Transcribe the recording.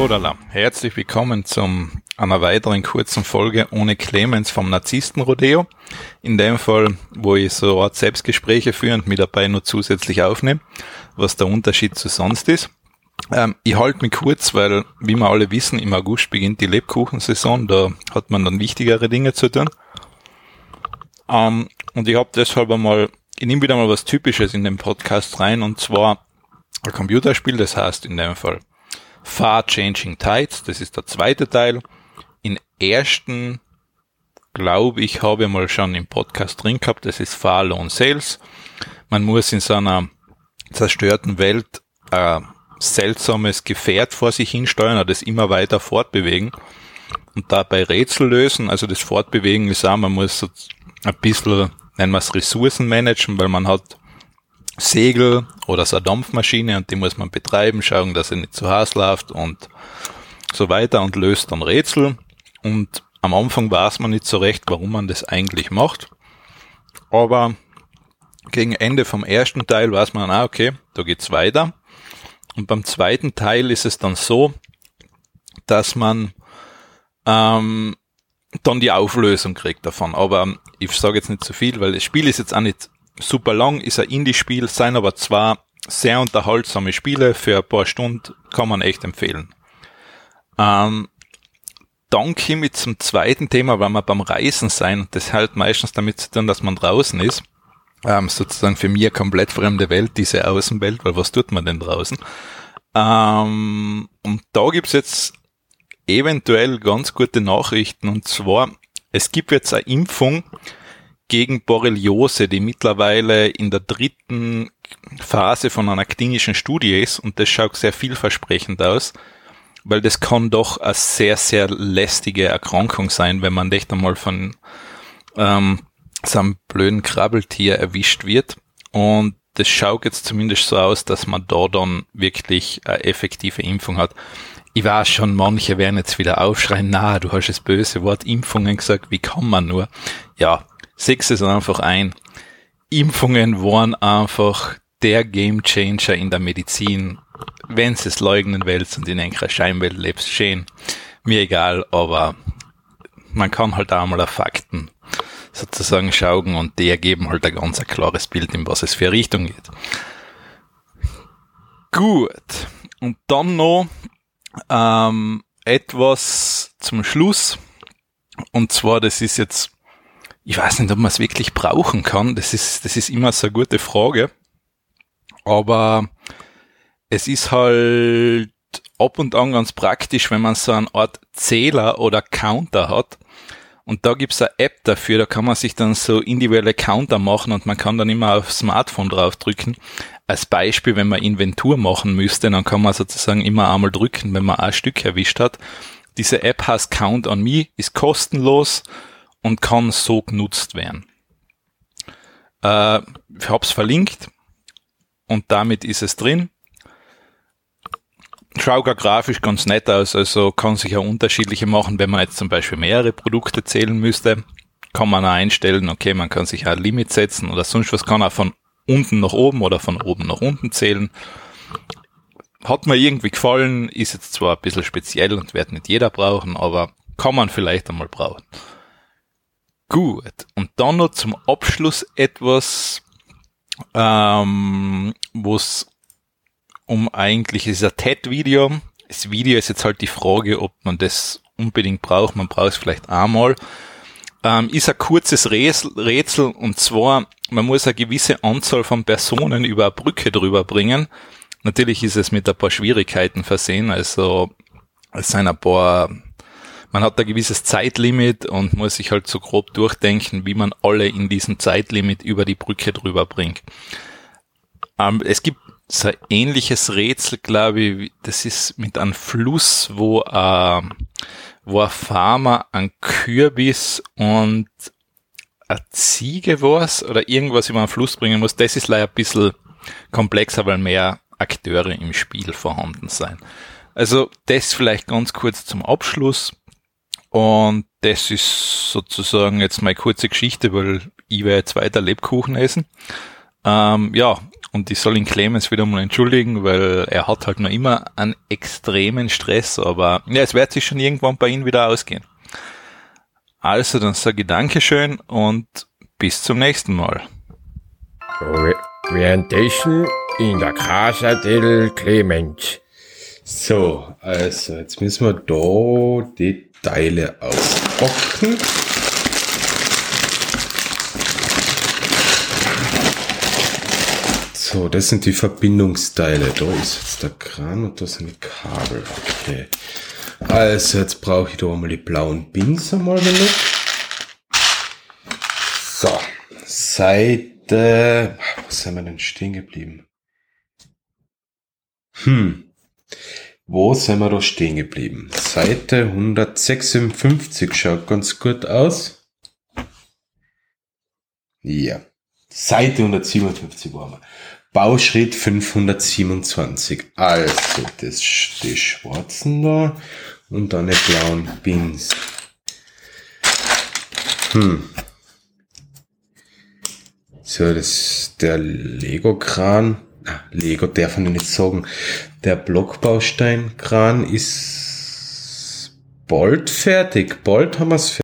Sodala, herzlich willkommen zum einer weiteren kurzen Folge ohne Clemens vom Narzissten-Rodeo. In dem Fall, wo ich so Art Selbstgespräche führe und mich dabei nur zusätzlich aufnehme, was der Unterschied zu sonst ist. Ähm, ich halte mich kurz, weil, wie wir alle wissen, im August beginnt die Lebkuchensaison, da hat man dann wichtigere Dinge zu tun. Ähm, und ich habe deshalb einmal, ich nehme wieder mal was Typisches in den Podcast rein, und zwar ein Computerspiel, das heißt in dem Fall Far Changing Tides, das ist der zweite Teil. In ersten, glaube ich, habe ich mal schon im Podcast drin gehabt, das ist Far Lone Sales. Man muss in so einer zerstörten Welt äh, seltsames Gefährt vor sich hinsteuern, oder das immer weiter fortbewegen und dabei Rätsel lösen. Also das Fortbewegen ist auch, man muss ein bisschen, nennen wir es Ressourcen managen, weil man hat Segel oder so eine Dampfmaschine und die muss man betreiben, schauen, dass sie nicht zu Hause läuft und so weiter und löst dann Rätsel. Und am Anfang weiß man nicht so recht, warum man das eigentlich macht. Aber gegen Ende vom ersten Teil weiß man, ah, okay, da geht's weiter. Und beim zweiten Teil ist es dann so, dass man ähm, dann die Auflösung kriegt davon. Aber ich sage jetzt nicht zu viel, weil das Spiel ist jetzt auch nicht super lang, ist ein Indie-Spiel, sein aber zwar sehr unterhaltsame Spiele, für ein paar Stunden kann man echt empfehlen. Ähm, dann komme ich zum zweiten Thema, weil wir beim Reisen sein, das halt meistens damit zu tun, dass man draußen ist. Ähm, sozusagen für mich komplett fremde Welt, diese Außenwelt, weil was tut man denn draußen? Ähm, und da gibt's jetzt eventuell ganz gute Nachrichten und zwar, es gibt jetzt eine Impfung gegen Borreliose, die mittlerweile in der dritten Phase von einer klinischen Studie ist und das schaut sehr vielversprechend aus, weil das kann doch eine sehr, sehr lästige Erkrankung sein, wenn man echt einmal von ähm, so einem blöden Krabbeltier erwischt wird. Und das schaut jetzt zumindest so aus, dass man da dann wirklich eine effektive Impfung hat. Ich weiß schon, manche werden jetzt wieder aufschreien, na, du hast das böse Wort Impfungen gesagt, wie kann man nur? Ja, sechs es einfach ein. Impfungen waren einfach der Game Changer in der Medizin. Wenn sie es leugnen willst und in einer Scheinwelt lebst, schön. Mir egal, aber man kann halt auch mal auf Fakten sozusagen schauen und die ergeben halt ein ganz klares Bild, in was es für Richtung geht. Gut. Und dann noch ähm, etwas zum Schluss. Und zwar, das ist jetzt, ich weiß nicht, ob man es wirklich brauchen kann. Das ist, das ist immer so eine gute Frage. Aber es ist halt ab und an ganz praktisch, wenn man so eine Art Zähler oder Counter hat, und da gibt's eine App dafür, da kann man sich dann so individuelle Counter machen und man kann dann immer auf Smartphone draufdrücken. Als Beispiel, wenn man Inventur machen müsste, dann kann man sozusagen immer einmal drücken, wenn man ein Stück erwischt hat. Diese App heißt Count on Me, ist kostenlos und kann so genutzt werden. Äh, ich hab's verlinkt und damit ist es drin schaut auch grafisch ganz nett aus, also kann sich auch unterschiedliche machen, wenn man jetzt zum Beispiel mehrere Produkte zählen müsste, kann man auch einstellen, okay, man kann sich ein Limit setzen oder sonst was, kann auch von unten nach oben oder von oben nach unten zählen. Hat mir irgendwie gefallen, ist jetzt zwar ein bisschen speziell und wird nicht jeder brauchen, aber kann man vielleicht einmal brauchen. Gut, und dann noch zum Abschluss etwas, ähm, wo es um eigentlich, ist ein TED-Video. Das Video ist jetzt halt die Frage, ob man das unbedingt braucht. Man braucht es vielleicht einmal. Ähm, ist ein kurzes Rätsel und zwar, man muss eine gewisse Anzahl von Personen über eine Brücke drüber bringen. Natürlich ist es mit ein paar Schwierigkeiten versehen, also es sind ein paar, man hat ein gewisses Zeitlimit und muss sich halt so grob durchdenken, wie man alle in diesem Zeitlimit über die Brücke drüber bringt. Ähm, es gibt so ein ähnliches Rätsel, glaube ich, das ist mit einem Fluss, wo, äh, wo ein Farmer ein Kürbis und eine Ziege war's oder irgendwas über einen Fluss bringen muss. Das ist leider ein bisschen komplexer, weil mehr Akteure im Spiel vorhanden sein. Also das vielleicht ganz kurz zum Abschluss. Und das ist sozusagen jetzt meine kurze Geschichte, weil ich werde jetzt weiter Lebkuchen essen. Ähm, ja, Und ich soll ihn Clemens wieder mal entschuldigen, weil er hat halt noch immer einen extremen Stress, aber ja, es wird sich schon irgendwann bei ihm wieder ausgehen. Also, dann sage ich Dankeschön und bis zum nächsten Mal. Orientation in der Casa del Clement. So, also jetzt müssen wir da die Teile auspacken. So, das sind die Verbindungsteile. Da ist jetzt der Kran und da sind die Kabel. Okay. Also, jetzt brauche ich da mal die blauen Pins einmal benutzt. So, Seite. Wo sind wir denn stehen geblieben? Hm. Wo sind wir da stehen geblieben? Seite 156 schaut ganz gut aus. Ja. Seite 157 waren wir. Bauschritt 527. Also das, die schwarzen da und dann die blauen Pins. Hm. So, das der Lego-Kran. Ah, Lego darf man nicht sagen. Der Blockbausteinkran ist bald fertig. Bald haben wir es fertig.